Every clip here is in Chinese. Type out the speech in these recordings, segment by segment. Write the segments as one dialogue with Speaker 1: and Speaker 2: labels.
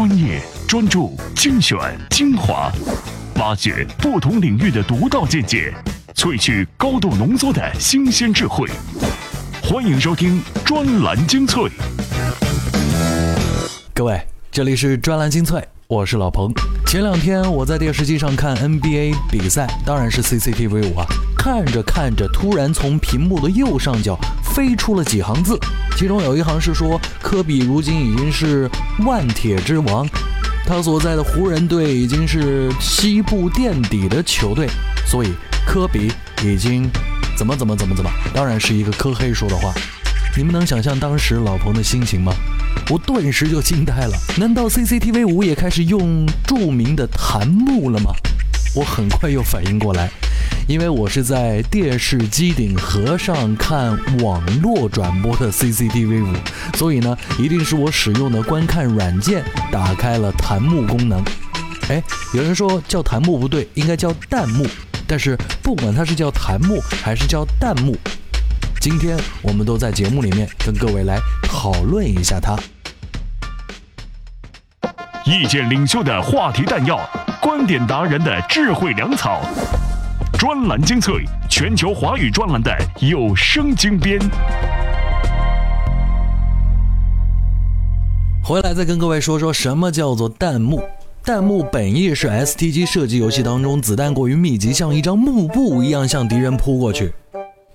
Speaker 1: 专业、专注、精选、精华，挖掘不同领域的独到见解，萃取高度浓缩的新鲜智慧。欢迎收听专栏精粹。
Speaker 2: 各位，这里是专栏精粹，我是老彭。前两天我在电视机上看 NBA 比赛，当然是 CCTV 五啊。看着看着，突然从屏幕的右上角飞出了几行字，其中有一行是说，科比如今已经是万铁之王，他所在的湖人队已经是西部垫底的球队，所以科比已经怎么怎么怎么怎么，当然是一个科黑说的话。你们能想象当时老彭的心情吗？我顿时就惊呆了。难道 CCTV 五也开始用著名的弹幕了吗？我很快又反应过来。因为我是在电视机顶盒上看网络转播的 CCTV 五，所以呢，一定是我使用的观看软件打开了弹幕功能。哎，有人说叫弹幕不对，应该叫弹幕。但是不管它是叫弹幕还是叫弹幕，今天我们都在节目里面跟各位来讨论一下它。
Speaker 1: 意见领袖的话题弹药，观点达人的智慧粮草。专栏精粹，全球华语专栏的有声精编。
Speaker 2: 回来再跟各位说说什么叫做弹幕。弹幕本意是 STG 射击游戏当中子弹过于密集，像一张幕布一样向敌人扑过去。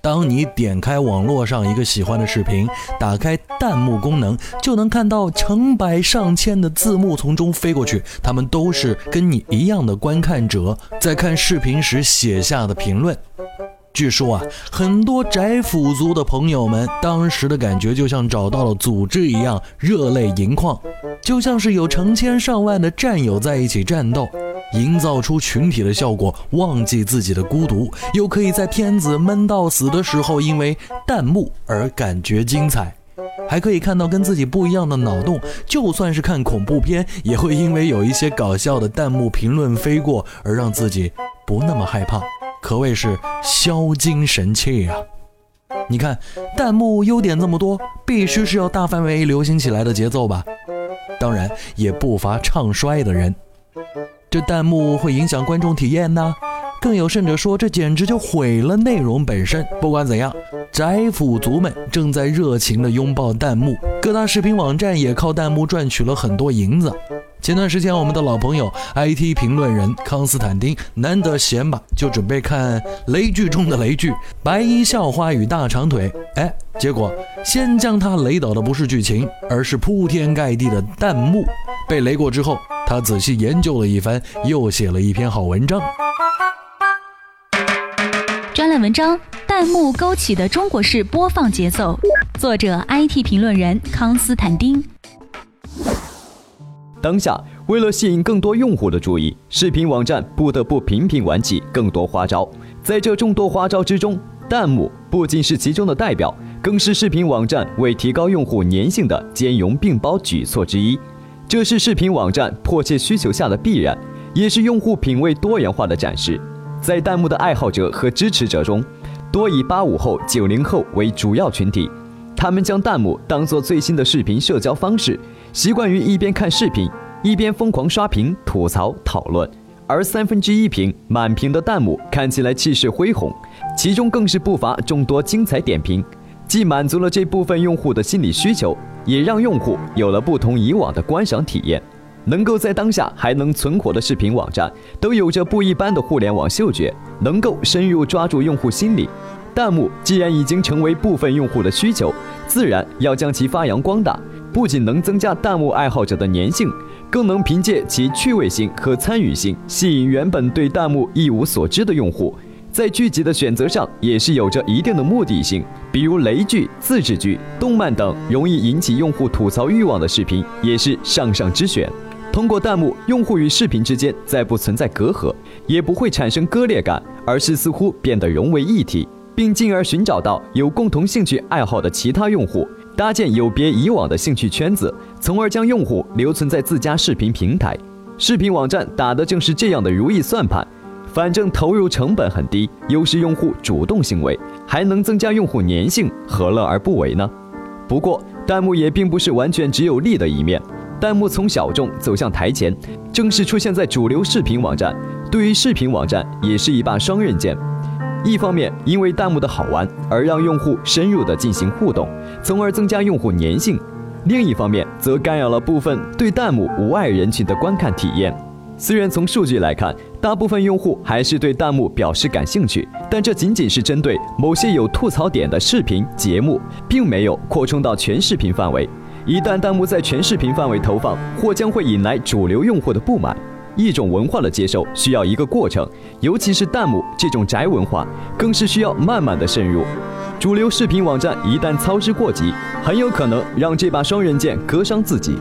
Speaker 2: 当你点开网络上一个喜欢的视频，打开弹幕功能，就能看到成百上千的字幕从中飞过去。他们都是跟你一样的观看者，在看视频时写下的评论。据说啊，很多宅腐族的朋友们当时的感觉就像找到了组织一样，热泪盈眶，就像是有成千上万的战友在一起战斗。营造出群体的效果，忘记自己的孤独，又可以在片子闷到死的时候，因为弹幕而感觉精彩，还可以看到跟自己不一样的脑洞。就算是看恐怖片，也会因为有一些搞笑的弹幕评论飞过，而让自己不那么害怕，可谓是消惊神器啊！你看，弹幕优点这么多，必须是要大范围流行起来的节奏吧？当然，也不乏唱衰的人。这弹幕会影响观众体验呢，更有甚者说，这简直就毁了内容本身。不管怎样，宅腐族们正在热情地拥抱弹幕，各大视频网站也靠弹幕赚取了很多银子。前段时间，我们的老朋友 IT 评论人康斯坦丁难得闲吧，就准备看雷剧中的雷剧《白衣校花与大长腿》。哎，结果先将他雷倒的不是剧情，而是铺天盖地的弹幕。被雷过之后。他仔细研究了一番，又写了一篇好文章。
Speaker 3: 专栏文章：弹幕勾起的中国式播放节奏。作者：IT 评论人康斯坦丁。
Speaker 4: 当下，为了吸引更多用户的注意，视频网站不得不频频玩起更多花招。在这众多花招之中，弹幕不仅是其中的代表，更是视频网站为提高用户粘性的兼容并包举措之一。这是视频网站迫切需求下的必然，也是用户品味多元化的展示。在弹幕的爱好者和支持者中，多以八五后、九零后为主要群体。他们将弹幕当作最新的视频社交方式，习惯于一边看视频，一边疯狂刷屏、吐槽、讨论。而三分之一屏满屏的弹幕看起来气势恢宏，其中更是不乏众多精彩点评，既满足了这部分用户的心理需求。也让用户有了不同以往的观赏体验。能够在当下还能存活的视频网站，都有着不一般的互联网嗅觉，能够深入抓住用户心理。弹幕既然已经成为部分用户的需求，自然要将其发扬光大。不仅能增加弹幕爱好者的粘性，更能凭借其趣味性和参与性，吸引原本对弹幕一无所知的用户。在剧集的选择上也是有着一定的目的性，比如雷剧、自制剧、动漫等容易引起用户吐槽欲望的视频也是上上之选。通过弹幕，用户与视频之间再不存在隔阂，也不会产生割裂感，而是似乎变得融为一体，并进而寻找到有共同兴趣爱好的其他用户，搭建有别以往的兴趣圈子，从而将用户留存在自家视频平台。视频网站打的正是这样的如意算盘。反正投入成本很低，优势用户主动行为，还能增加用户粘性，何乐而不为呢？不过，弹幕也并不是完全只有利的一面。弹幕从小众走向台前，正式出现在主流视频网站。对于视频网站，也是一把双刃剑。一方面，因为弹幕的好玩而让用户深入的进行互动，从而增加用户粘性；另一方面，则干扰了部分对弹幕无爱人群的观看体验。虽然从数据来看，大部分用户还是对弹幕表示感兴趣，但这仅仅是针对某些有吐槽点的视频节目，并没有扩充到全视频范围。一旦弹幕在全视频范围投放，或将会引来主流用户的不满。一种文化的接受需要一个过程，尤其是弹幕这种宅文化，更是需要慢慢的渗入。主流视频网站一旦操之过急，很有可能让这把双刃剑割伤自己。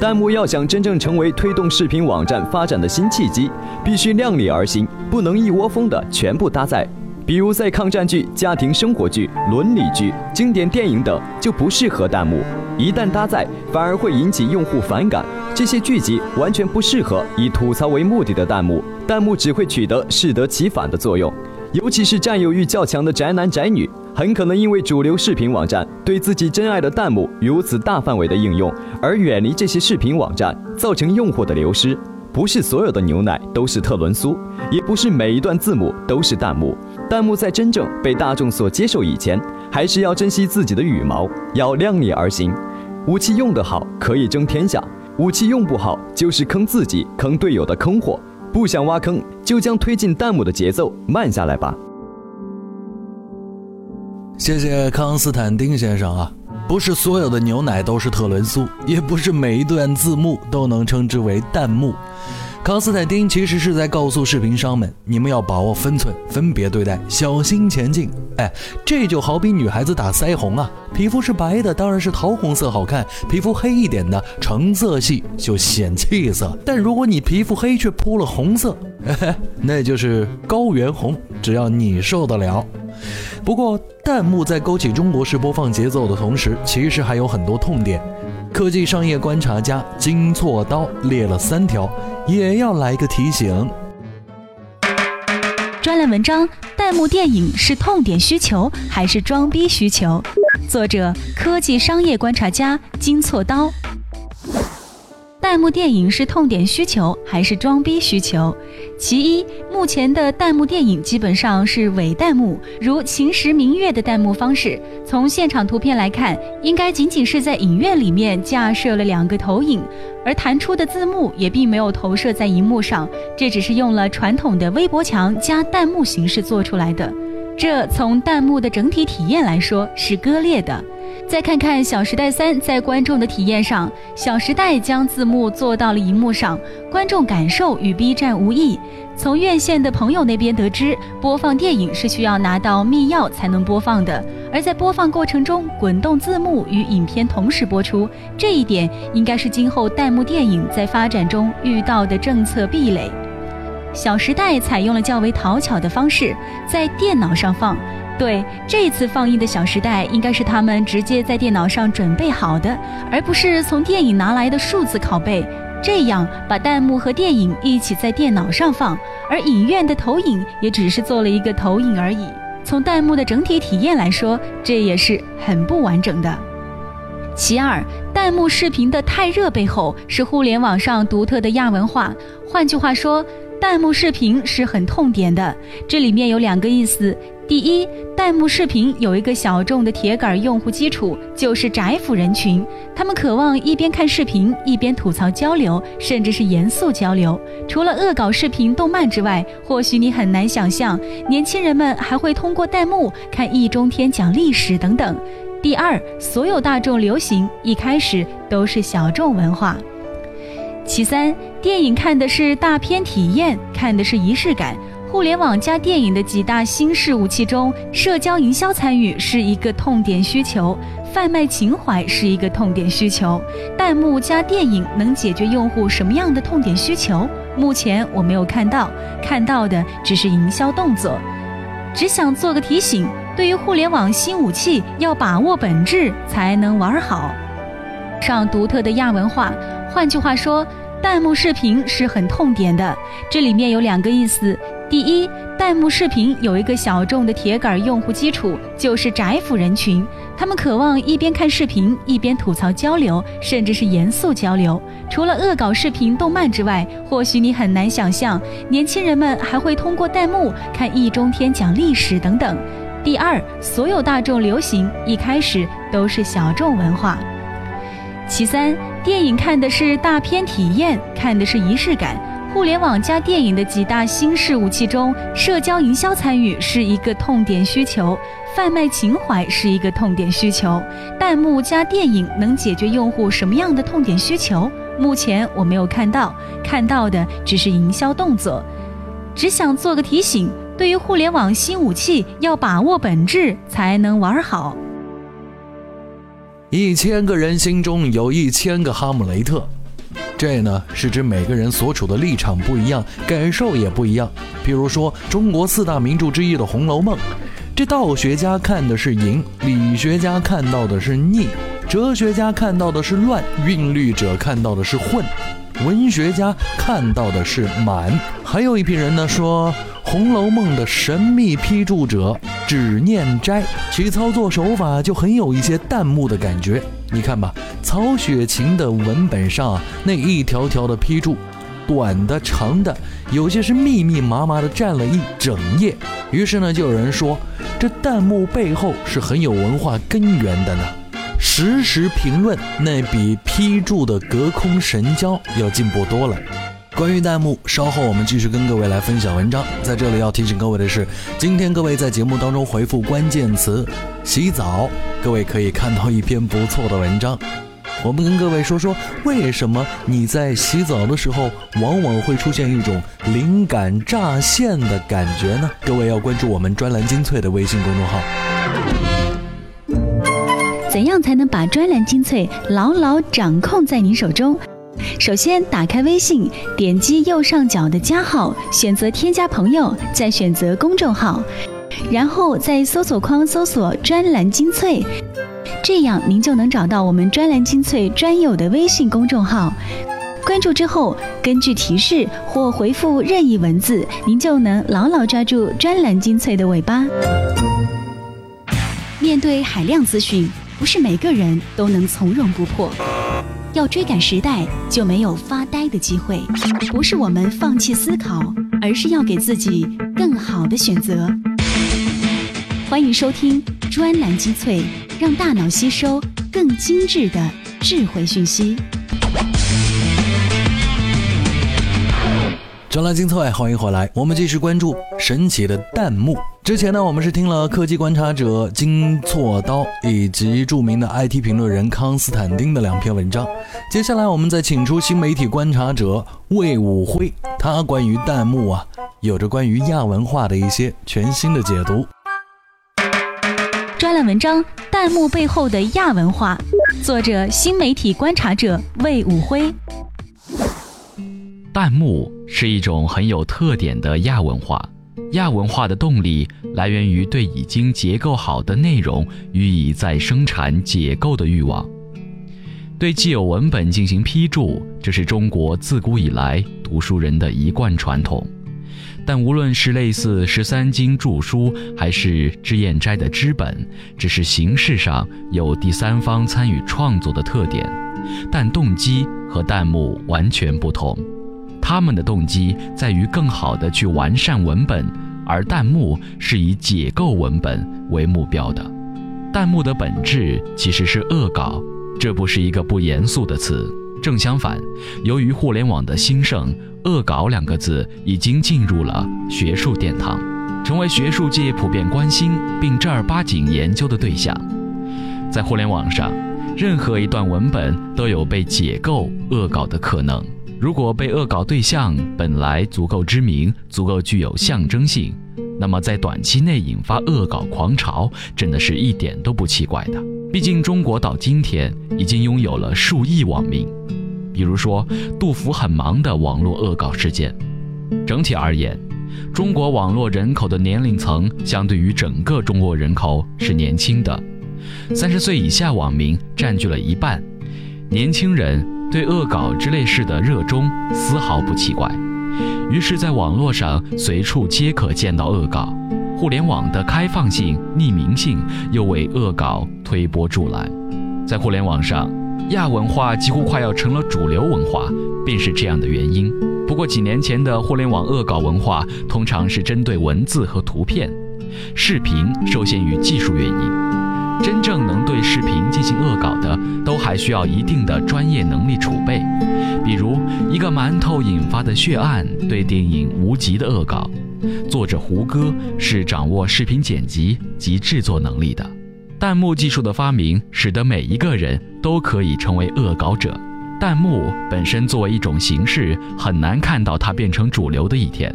Speaker 4: 弹幕要想真正成为推动视频网站发展的新契机，必须量力而行，不能一窝蜂的全部搭载。比如在抗战剧、家庭生活剧、伦理剧、经典电影等就不适合弹幕，一旦搭载，反而会引起用户反感。这些剧集完全不适合以吐槽为目的的弹幕，弹幕只会取得适得其反的作用。尤其是占有欲较强的宅男宅女，很可能因为主流视频网站对自己真爱的弹幕如此大范围的应用，而远离这些视频网站，造成用户的流失。不是所有的牛奶都是特仑苏，也不是每一段字幕都是弹幕。弹幕在真正被大众所接受以前，还是要珍惜自己的羽毛，要量力而行。武器用得好可以争天下，武器用不好就是坑自己、坑队友的坑货。不想挖坑，就将推进弹幕的节奏慢下来吧。
Speaker 2: 谢谢康斯坦丁先生啊！不是所有的牛奶都是特仑苏，也不是每一段字幕都能称之为弹幕。康斯坦丁其实是在告诉视频商们，你们要把握分寸，分别对待，小心前进。哎，这就好比女孩子打腮红啊，皮肤是白的，当然是桃红色好看；皮肤黑一点的，橙色系就显气色。但如果你皮肤黑却铺了红色，那就是高原红，只要你受得了。不过，弹幕在勾起中国式播放节奏的同时，其实还有很多痛点。科技商业观察家金错刀列了三条，也要来个提醒。
Speaker 3: 专栏文章：弹幕电影是痛点需求还是装逼需求？作者：科技商业观察家金错刀。弹幕电影是痛点需求还是装逼需求？其一，目前的弹幕电影基本上是伪弹幕，如《秦时明月》的弹幕方式。从现场图片来看，应该仅仅是在影院里面架设了两个投影，而弹出的字幕也并没有投射在荧幕上，这只是用了传统的微博墙加弹幕形式做出来的。这从弹幕的整体体验来说是割裂的。再看看《小时代三》在观众的体验上，《小时代》将字幕做到了荧幕上，观众感受与 B 站无异。从院线的朋友那边得知，播放电影是需要拿到密钥才能播放的，而在播放过程中，滚动字幕与影片同时播出，这一点应该是今后弹幕电影在发展中遇到的政策壁垒。《小时代》采用了较为讨巧的方式，在电脑上放。对，这次放映的《小时代》应该是他们直接在电脑上准备好的，而不是从电影拿来的数字拷贝。这样把弹幕和电影一起在电脑上放，而影院的投影也只是做了一个投影而已。从弹幕的整体体验来说，这也是很不完整的。其二，弹幕视频的太热背后是互联网上独特的亚文化。换句话说，弹幕视频是很痛点的。这里面有两个意思。第一，弹幕视频有一个小众的铁杆用户基础，就是宅腐人群，他们渴望一边看视频一边吐槽交流，甚至是严肃交流。除了恶搞视频、动漫之外，或许你很难想象，年轻人们还会通过弹幕看易中天讲历史等等。第二，所有大众流行一开始都是小众文化。其三，电影看的是大片体验，看的是仪式感。互联网加电影的几大新式武器中，社交营销参与是一个痛点需求，贩卖情怀是一个痛点需求。弹幕加电影能解决用户什么样的痛点需求？目前我没有看到，看到的只是营销动作。只想做个提醒：对于互联网新武器，要把握本质才能玩好。上独特的亚文化，换句话说，弹幕视频是很痛点的。这里面有两个意思。第一，弹幕视频有一个小众的铁杆用户基础，就是宅腐人群，他们渴望一边看视频一边吐槽交流，甚至是严肃交流。除了恶搞视频、动漫之外，或许你很难想象，年轻人们还会通过弹幕看易中天讲历史等等。第二，所有大众流行一开始都是小众文化。其三，电影看的是大片体验，看的是仪式感。互联网加电影的几大新式武器中，社交营销参与是一个痛点需求，贩卖情怀是一个痛点需求。弹幕加电影能解决用户什么样的痛点需求？目前我没有看到，看到的只是营销动作。只想做个提醒：对于互联网新武器，要把握本质才能玩好。
Speaker 2: 一千个人心中有一千个哈姆雷特。这呢是指每个人所处的立场不一样，感受也不一样。比如说，中国四大名著之一的《红楼梦》，这道学家看的是淫，理学家看到的是逆，哲学家看到的是乱，韵律者看到的是混，文学家看到的是满。还有一批人呢说，《红楼梦》的神秘批注者只念斋，其操作手法就很有一些弹幕的感觉。你看吧。曹雪芹的文本上啊，那一条条的批注，短的、长的，有些是密密麻麻的占了一整页。于是呢，就有人说，这弹幕背后是很有文化根源的呢。实时评论那比批注的隔空神交要进步多了。关于弹幕，稍后我们继续跟各位来分享文章。在这里要提醒各位的是，今天各位在节目当中回复关键词“洗澡”，各位可以看到一篇不错的文章。我们跟各位说说，为什么你在洗澡的时候往往会出现一种灵感乍现的感觉呢？各位要关注我们专栏精粹的微信公众号。
Speaker 3: 怎样才能把专栏精粹牢牢掌控在您手中？首先，打开微信，点击右上角的加号，选择添加朋友，再选择公众号，然后在搜索框搜索“专栏精粹”。这样您就能找到我们专栏精粹专有的微信公众号，关注之后，根据提示或回复任意文字，您就能牢牢抓住专栏精粹的尾巴。面对海量资讯，不是每个人都能从容不迫。要追赶时代，就没有发呆的机会。不是我们放弃思考，而是要给自己更好的选择。欢迎收听专栏精粹。让大脑吸收更精致的智慧讯息。
Speaker 2: 专栏精粹，欢迎回来。我们继续关注神奇的弹幕。之前呢，我们是听了科技观察者金错刀以及著名的 IT 评论人康斯坦丁的两篇文章。接下来，我们再请出新媒体观察者魏武辉，他关于弹幕啊，有着关于亚文化的一些全新的解读。
Speaker 3: 专栏文章。弹幕背后的亚文化，作者新媒体观察者魏武辉。
Speaker 5: 弹幕是一种很有特点的亚文化，亚文化的动力来源于对已经结构好的内容予以再生产解构的欲望，对既有文本进行批注，这是中国自古以来读书人的一贯传统。但无论是类似十三经注书，还是脂砚斋的脂本，只是形式上有第三方参与创作的特点，但动机和弹幕完全不同。他们的动机在于更好的去完善文本，而弹幕是以解构文本为目标的。弹幕的本质其实是恶搞，这不是一个不严肃的词。正相反，由于互联网的兴盛。恶搞两个字已经进入了学术殿堂，成为学术界普遍关心并正儿八经研究的对象。在互联网上，任何一段文本都有被解构、恶搞的可能。如果被恶搞对象本来足够知名、足够具有象征性，那么在短期内引发恶搞狂潮，真的是一点都不奇怪的。毕竟，中国到今天已经拥有了数亿网民。比如说，杜甫很忙的网络恶搞事件。整体而言，中国网络人口的年龄层相对于整个中国人口是年轻的，三十岁以下网民占据了一半。年轻人对恶搞之类事的热衷丝毫不奇怪，于是，在网络上随处皆可见到恶搞。互联网的开放性、匿名性又为恶搞推波助澜。在互联网上，亚文化几乎快要成了主流文化，便是这样的原因。不过几年前的互联网恶搞文化，通常是针对文字和图片，视频受限于技术原因。真正能对视频进行恶搞的，都还需要一定的专业能力储备。比如一个馒头引发的血案对电影《无极》的恶搞，作者胡歌是掌握视频剪辑及制作能力的。弹幕技术的发明，使得每一个人都可以成为恶搞者。弹幕本身作为一种形式，很难看到它变成主流的一天。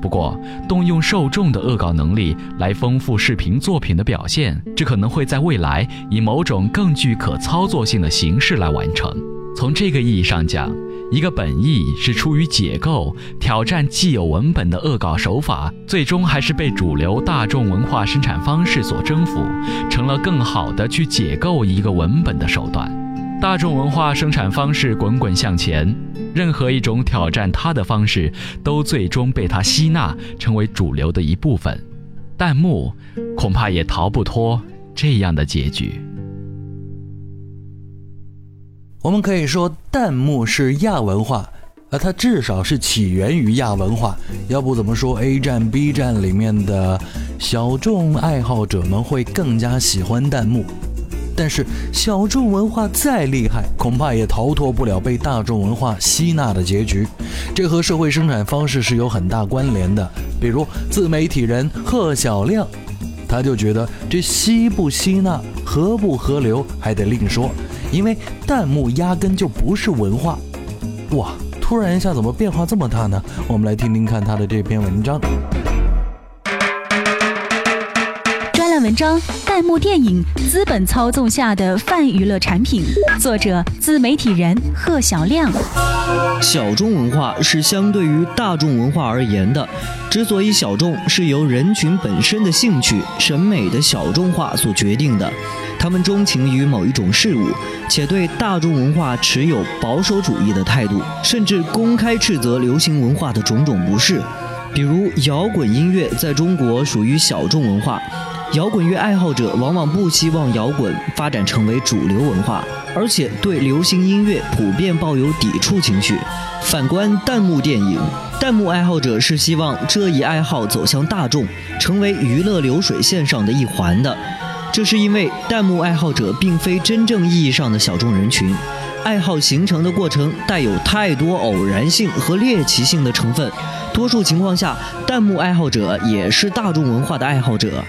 Speaker 5: 不过，动用受众的恶搞能力来丰富视频作品的表现，这可能会在未来以某种更具可操作性的形式来完成。从这个意义上讲，一个本意是出于解构、挑战既有文本的恶搞手法，最终还是被主流大众文化生产方式所征服，成了更好的去解构一个文本的手段。大众文化生产方式滚滚向前，任何一种挑战它的方式，都最终被它吸纳，成为主流的一部分。弹幕恐怕也逃不脱这样的结局。
Speaker 2: 我们可以说，弹幕是亚文化，而它至少是起源于亚文化。要不怎么说 A 站、B 站里面的小众爱好者们会更加喜欢弹幕？但是小众文化再厉害，恐怕也逃脱不了被大众文化吸纳的结局。这和社会生产方式是有很大关联的。比如自媒体人贺小亮，他就觉得这吸不吸纳、合不合流还得另说，因为弹幕压根就不是文化。哇，突然一下怎么变化这么大呢？我们来听听看他的这篇文章。
Speaker 3: 专栏文章：弹幕电影资本操纵下的泛娱乐产品。作者：自媒体人贺小亮。
Speaker 6: 小众文化是相对于大众文化而言的。之所以小众，是由人群本身的兴趣、审美的小众化所决定的。他们钟情于某一种事物，且对大众文化持有保守主义的态度，甚至公开斥责流行文化的种种不适。比如，摇滚音乐在中国属于小众文化。摇滚乐爱好者往往不希望摇滚发展成为主流文化，而且对流行音乐普遍抱有抵触情绪。反观弹幕电影，弹幕爱好者是希望这一爱好走向大众，成为娱乐流水线上的一环的。这是因为弹幕爱好者并非真正意义上的小众人群，爱好形成的过程带有太多偶然性和猎奇性的成分。多数情况下，弹幕爱好者也是大众文化的爱好者。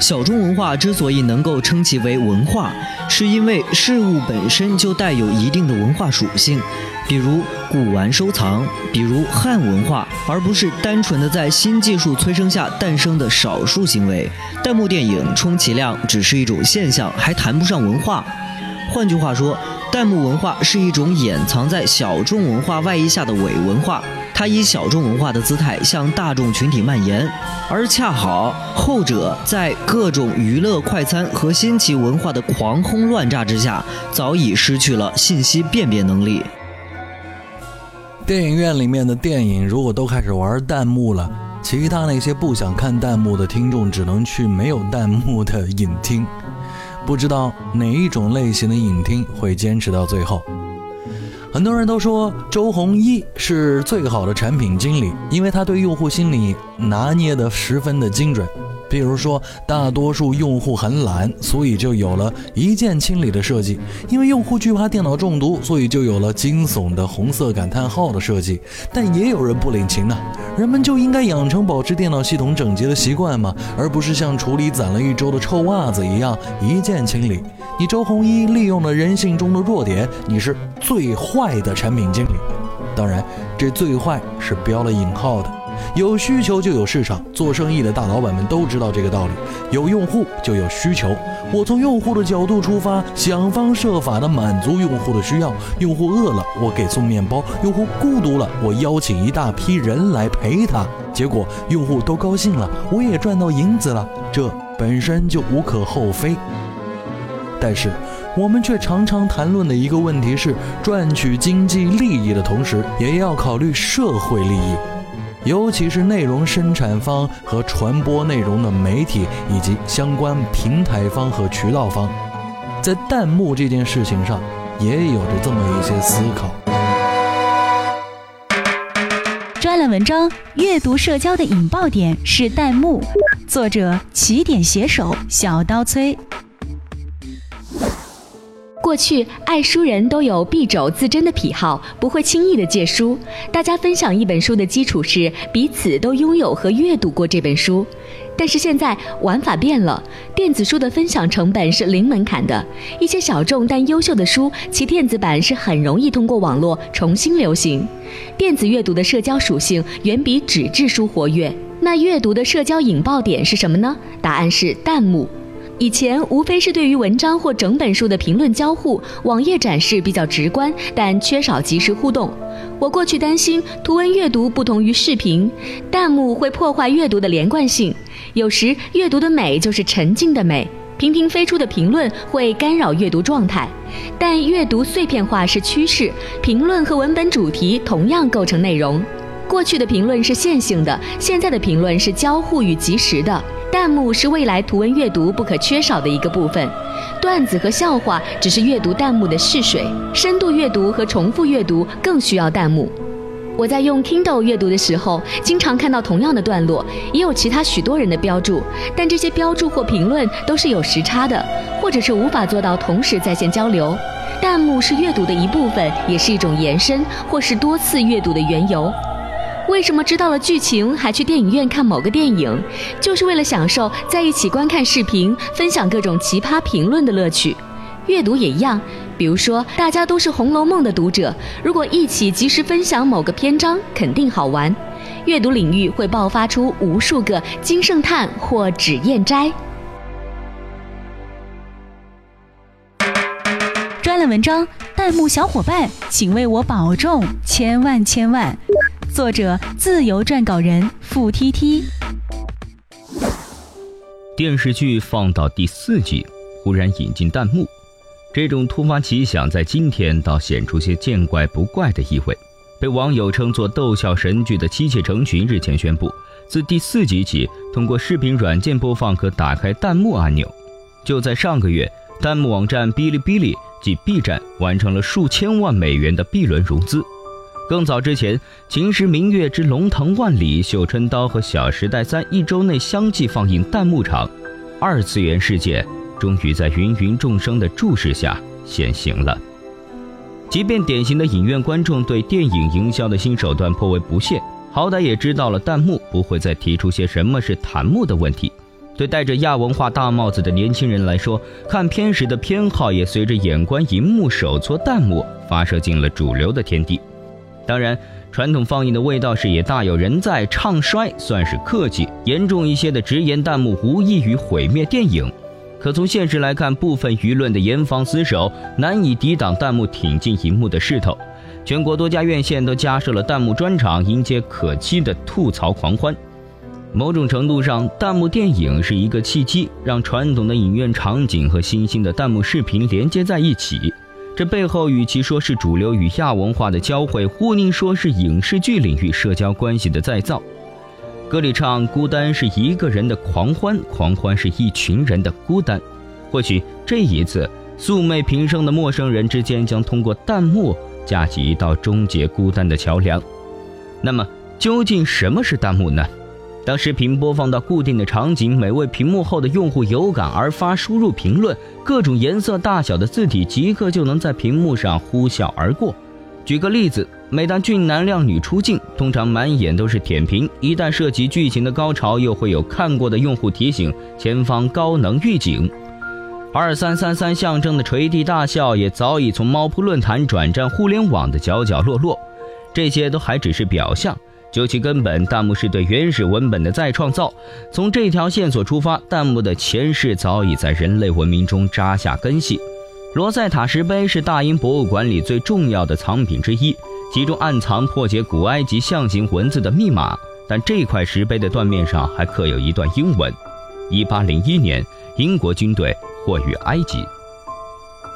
Speaker 6: 小众文化之所以能够称其为文化，是因为事物本身就带有一定的文化属性，比如古玩收藏，比如汉文化，而不是单纯的在新技术催生下诞生的少数行为。弹幕电影充其量只是一种现象，还谈不上文化。换句话说，弹幕文化是一种掩藏在小众文化外衣下的伪文化。它以小众文化的姿态向大众群体蔓延，而恰好后者在各种娱乐快餐和新奇文化的狂轰乱炸之下，早已失去了信息辨别能力。
Speaker 2: 电影院里面的电影如果都开始玩弹幕了，其他那些不想看弹幕的听众只能去没有弹幕的影厅。不知道哪一种类型的影厅会坚持到最后。很多人都说周鸿祎是最好的产品经理，因为他对用户心理拿捏得十分的精准。比如说，大多数用户很懒，所以就有了一键清理的设计；因为用户惧怕电脑中毒，所以就有了惊悚的红色感叹号的设计。但也有人不领情呢，人们就应该养成保持电脑系统整洁的习惯嘛？而不是像处理攒了一周的臭袜子一样一键清理。你周鸿祎利用了人性中的弱点，你是最坏的产品经理。当然，这最坏是标了引号的。有需求就有市场，做生意的大老板们都知道这个道理。有用户就有需求，我从用户的角度出发，想方设法的满足用户的需要。用户饿了，我给送面包；用户孤独了，我邀请一大批人来陪他。结果用户都高兴了，我也赚到银子了，这本身就无可厚非。但是我们却常常谈论的一个问题是，赚取经济利益的同时，也要考虑社会利益。尤其是内容生产方和传播内容的媒体以及相关平台方和渠道方，在弹幕这件事情上也有着这么一些思考。
Speaker 7: 专栏文章：阅读社交的引爆点是弹幕，作者：起点写手小刀崔。过去，爱书人都有敝帚自珍的癖好，不会轻易的借书。大家分享一本书的基础是彼此都拥有和阅读过这本书。但是现在玩法变了，电子书的分享成本是零门槛的，一些小众但优秀的书，其电子版是很容易通过网络重新流行。电子阅读的社交属性远比纸质书活跃。那阅读的社交引爆点是什么呢？答案是弹幕。以前无非是对于文章或整本书的评论交互，网页展示比较直观，但缺少即时互动。我过去担心图文阅读不同于视频，弹幕会破坏阅读的连贯性。有时阅读的美就是沉浸的美，频频飞出的评论会干扰阅读状态。但阅读碎片化是趋势，评论和文本主题同样构成内容。过去的评论是线性的，现在的评论是交互与及时的。弹幕是未来图文阅读不可缺少的一个部分，段子和笑话只是阅读弹幕的试水，深度阅读和重复阅读更需要弹幕。我在用 Kindle 阅读的时候，经常看到同样的段落，也有其他许多人的标注，但这些标注或评论都是有时差的，或者是无法做到同时在线交流。弹幕是阅读的一部分，也是一种延伸或是多次阅读的缘由。为什么知道了剧情还去电影院看某个电影？就是为了享受在一起观看视频、分享各种奇葩评论的乐趣。阅读也一样，比如说大家都是《红楼梦》的读者，如果一起及时分享某个篇章，肯定好玩。阅读领域会爆发出无数个金圣叹或脂砚斋。专栏文章：弹幕小伙伴，请为我保重，千万千万。作者：自由撰稿人付 T T。
Speaker 8: 电视剧放到第四季，忽然引进弹幕，这种突发奇想在今天倒显出些见怪不怪的意味。被网友称作逗笑神剧的《妻妾成群》日前宣布，自第四集起，通过视频软件播放可打开弹幕按钮。就在上个月，弹幕网站哔哩哔哩及 B 站完成了数千万美元的 B 轮融资。更早之前，《秦时明月之龙腾万里》《绣春刀》和《小时代三》一周内相继放映弹幕场，二次元世界终于在芸芸众生的注视下现形了。即便典型的影院观众对电影营销的新手段颇为不屑，好歹也知道了弹幕不会再提出些什么是弹幕的问题。对戴着亚文化大帽子的年轻人来说，看片时的偏好也随着眼观荧幕、手搓弹幕发射进了主流的天地。当然，传统放映的味道是也大有人在，唱衰算是客气，严重一些的直言弹幕无异于毁灭电影。可从现实来看，部分舆论的严防死守难以抵挡弹幕挺进荧幕的势头。全国多家院线都加设了弹幕专场，迎接可期的吐槽狂欢。某种程度上，弹幕电影是一个契机，让传统的影院场景和新兴的弹幕视频连接在一起。这背后，与其说是主流与亚文化的交汇，不宁说是影视剧领域社交关系的再造。歌里唱：“孤单是一个人的狂欢，狂欢是一群人的孤单。”或许这一次，素昧平生的陌生人之间将通过弹幕架起一道终结孤单的桥梁。那么，究竟什么是弹幕呢？当视频播放到固定的场景，每位屏幕后的用户有感而发，输入评论，各种颜色大小的字体即刻就能在屏幕上呼啸而过。举个例子，每当俊男靓女出镜，通常满眼都是舔屏；一旦涉及剧情的高潮，又会有看过的用户提醒前方高能预警。二三三三象征的垂地大笑，也早已从猫扑论坛转战互联网的角角落落。这些都还只是表象。究其根本，弹幕是对原始文本的再创造。从这条线索出发，弹幕的前世早已在人类文明中扎下根系。罗塞塔石碑是大英博物馆里最重要的藏品之一，其中暗藏破解古埃及象形文字的密码。但这块石碑的断面上还刻有一段英文：1801年，英国军队获于埃及。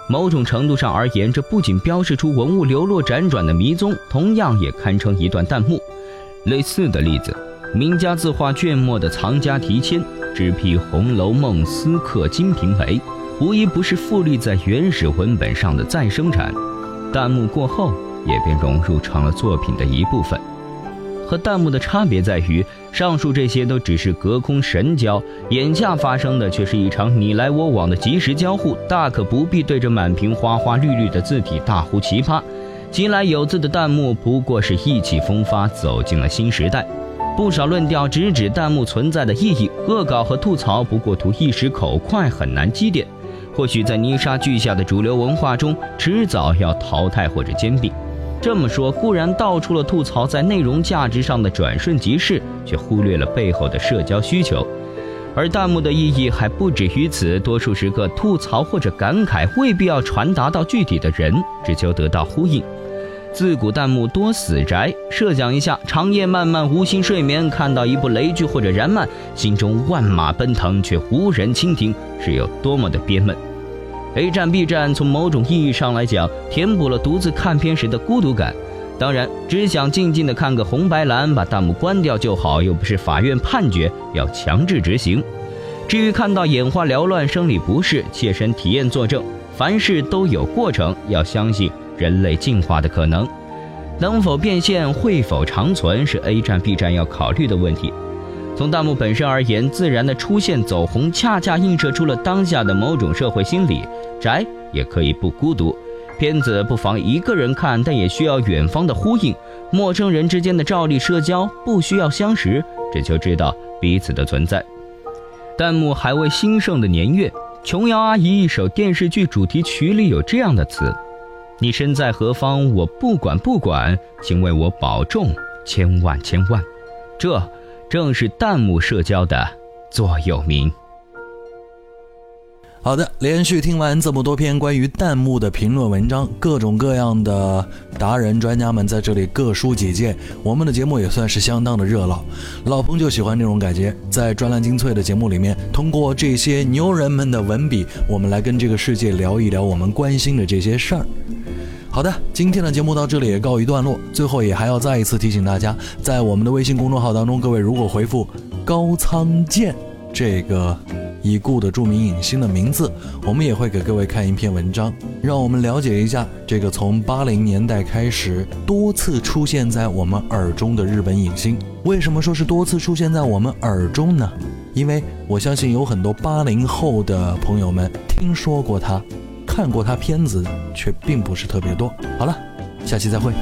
Speaker 8: 某种程度上而言，这不仅标示出文物流落辗转的迷踪，同样也堪称一段弹幕。类似的例子，名家字画卷末的藏家题签，只批《红楼梦》私刻《金瓶梅》，无疑不是复立在原始文本上的再生产。弹幕过后，也便融入成了作品的一部分。和弹幕的差别在于，上述这些都只是隔空神交，眼下发生的却是一场你来我往的即时交互，大可不必对着满屏花花绿绿的字体大呼奇葩。新来有字的弹幕不过是意气风发，走进了新时代。不少论调直指弹幕存在的意义，恶搞和吐槽不过图一时口快，很难积淀。或许在泥沙俱下的主流文化中，迟早要淘汰或者兼并。这么说固然道出了吐槽在内容价值上的转瞬即逝，却忽略了背后的社交需求。而弹幕的意义还不止于此，多数时刻吐槽或者感慨未必要传达到具体的人，只求得到呼应。自古弹幕多死宅，设想一下，长夜漫漫无心睡眠，看到一部雷剧或者燃漫，心中万马奔腾却无人倾听，是有多么的憋闷。A 站、B 站从某种意义上来讲，填补了独自看片时的孤独感。当然，只想静静的看个红白蓝，把弹幕关掉就好，又不是法院判决要强制执行。至于看到眼花缭乱、生理不适，切身体验作证，凡事都有过程，要相信。人类进化的可能，能否变现，会否长存，是 A 站、B 站要考虑的问题。从弹幕本身而言，自然的出现走红，恰恰映射出了当下的某种社会心理：宅也可以不孤独，片子不妨一个人看，但也需要远方的呼应。陌生人之间的照例社交，不需要相识，只求知道彼此的存在。弹幕还未兴盛的年月，琼瑶阿姨一首电视剧主题曲里有这样的词。你身在何方？我不管不管，请为我保重，千万千万。这正是弹幕社交的座右铭。
Speaker 2: 好的，连续听完这么多篇关于弹幕的评论文章，各种各样的达人专家们在这里各抒己见，我们的节目也算是相当的热闹。老彭就喜欢这种感觉，在专栏精粹的节目里面，通过这些牛人们的文笔，我们来跟这个世界聊一聊我们关心的这些事儿。好的，今天的节目到这里也告一段落。最后也还要再一次提醒大家，在我们的微信公众号当中，各位如果回复“高仓健”这个已故的著名影星的名字，我们也会给各位看一篇文章，让我们了解一下这个从八零年代开始多次出现在我们耳中的日本影星。为什么说是多次出现在我们耳中呢？因为我相信有很多八零后的朋友们听说过他。看过他片子，却并不是特别多。好了，下期再会。